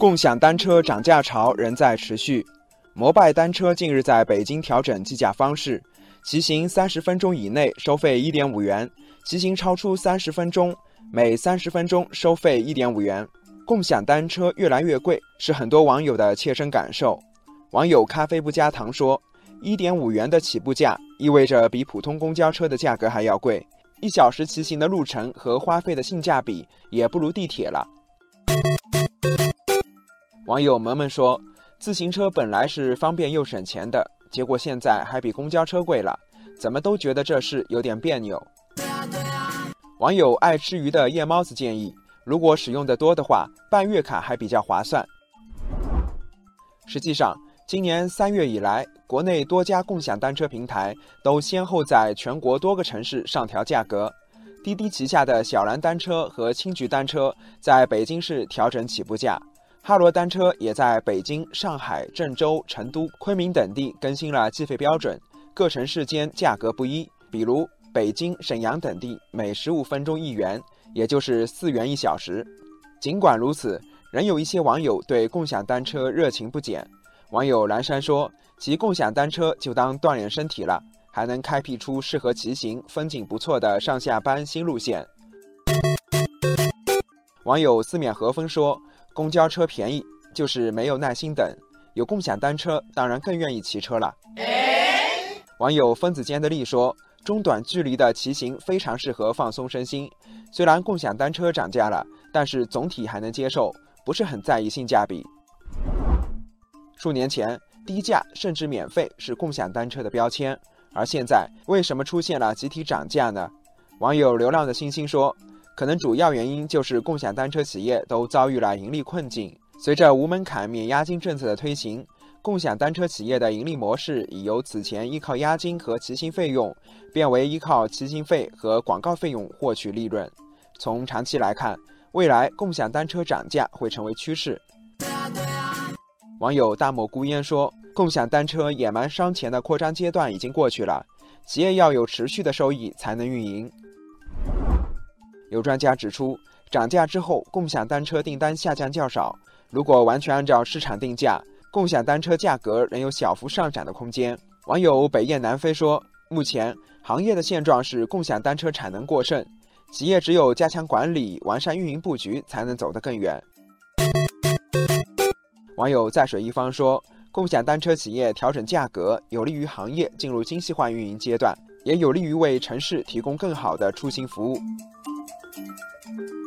共享单车涨价潮仍在持续。摩拜单车近日在北京调整计价方式，骑行三十分钟以内收费一点五元，骑行超出三十分钟，每三十分钟收费一点五元。共享单车越来越贵，是很多网友的切身感受。网友咖啡不加糖说：“一点五元的起步价，意味着比普通公交车的价格还要贵。”一小时骑行的路程和花费的性价比也不如地铁了。网友萌萌说：“自行车本来是方便又省钱的，结果现在还比公交车贵了，怎么都觉得这事有点别扭。”网友爱吃鱼的夜猫子建议，如果使用的多的话，办月卡还比较划算。实际上，今年三月以来，国内多家共享单车平台都先后在全国多个城市上调价格。滴滴旗下的小蓝单车和青桔单车在北京市调整起步价，哈罗单车也在北京、上海、郑州、成都、昆明等地更新了计费标准，各城市间价格不一。比如北京、沈阳等地每十五分钟一元，也就是四元一小时。尽管如此，仍有一些网友对共享单车热情不减。网友蓝山说：“骑共享单车就当锻炼身体了，还能开辟出适合骑行、风景不错的上下班新路线。”网友四面和风说：“公交车便宜，就是没有耐心等；有共享单车，当然更愿意骑车了。”网友分子间的力说：“中短距离的骑行非常适合放松身心，虽然共享单车涨价了，但是总体还能接受，不是很在意性价比。”数年前，低价甚至免费是共享单车的标签，而现在为什么出现了集体涨价呢？网友流浪的星星说，可能主要原因就是共享单车企业都遭遇了盈利困境。随着无门槛免押金政策的推行，共享单车企业的盈利模式已由此前依靠押金和骑行费用，变为依靠骑行费和广告费用获取利润。从长期来看，未来共享单车涨价会成为趋势。网友大漠孤烟说：“共享单车野蛮烧钱的扩张阶段已经过去了，企业要有持续的收益才能运营。”有专家指出，涨价之后，共享单车订单下降较少。如果完全按照市场定价，共享单车价格仍有小幅上涨的空间。网友北雁南飞说：“目前行业的现状是共享单车产能过剩，企业只有加强管理、完善运营布局，才能走得更远。”网友在水一方说：“共享单车企业调整价格，有利于行业进入精细化运营阶段，也有利于为城市提供更好的出行服务。” thank you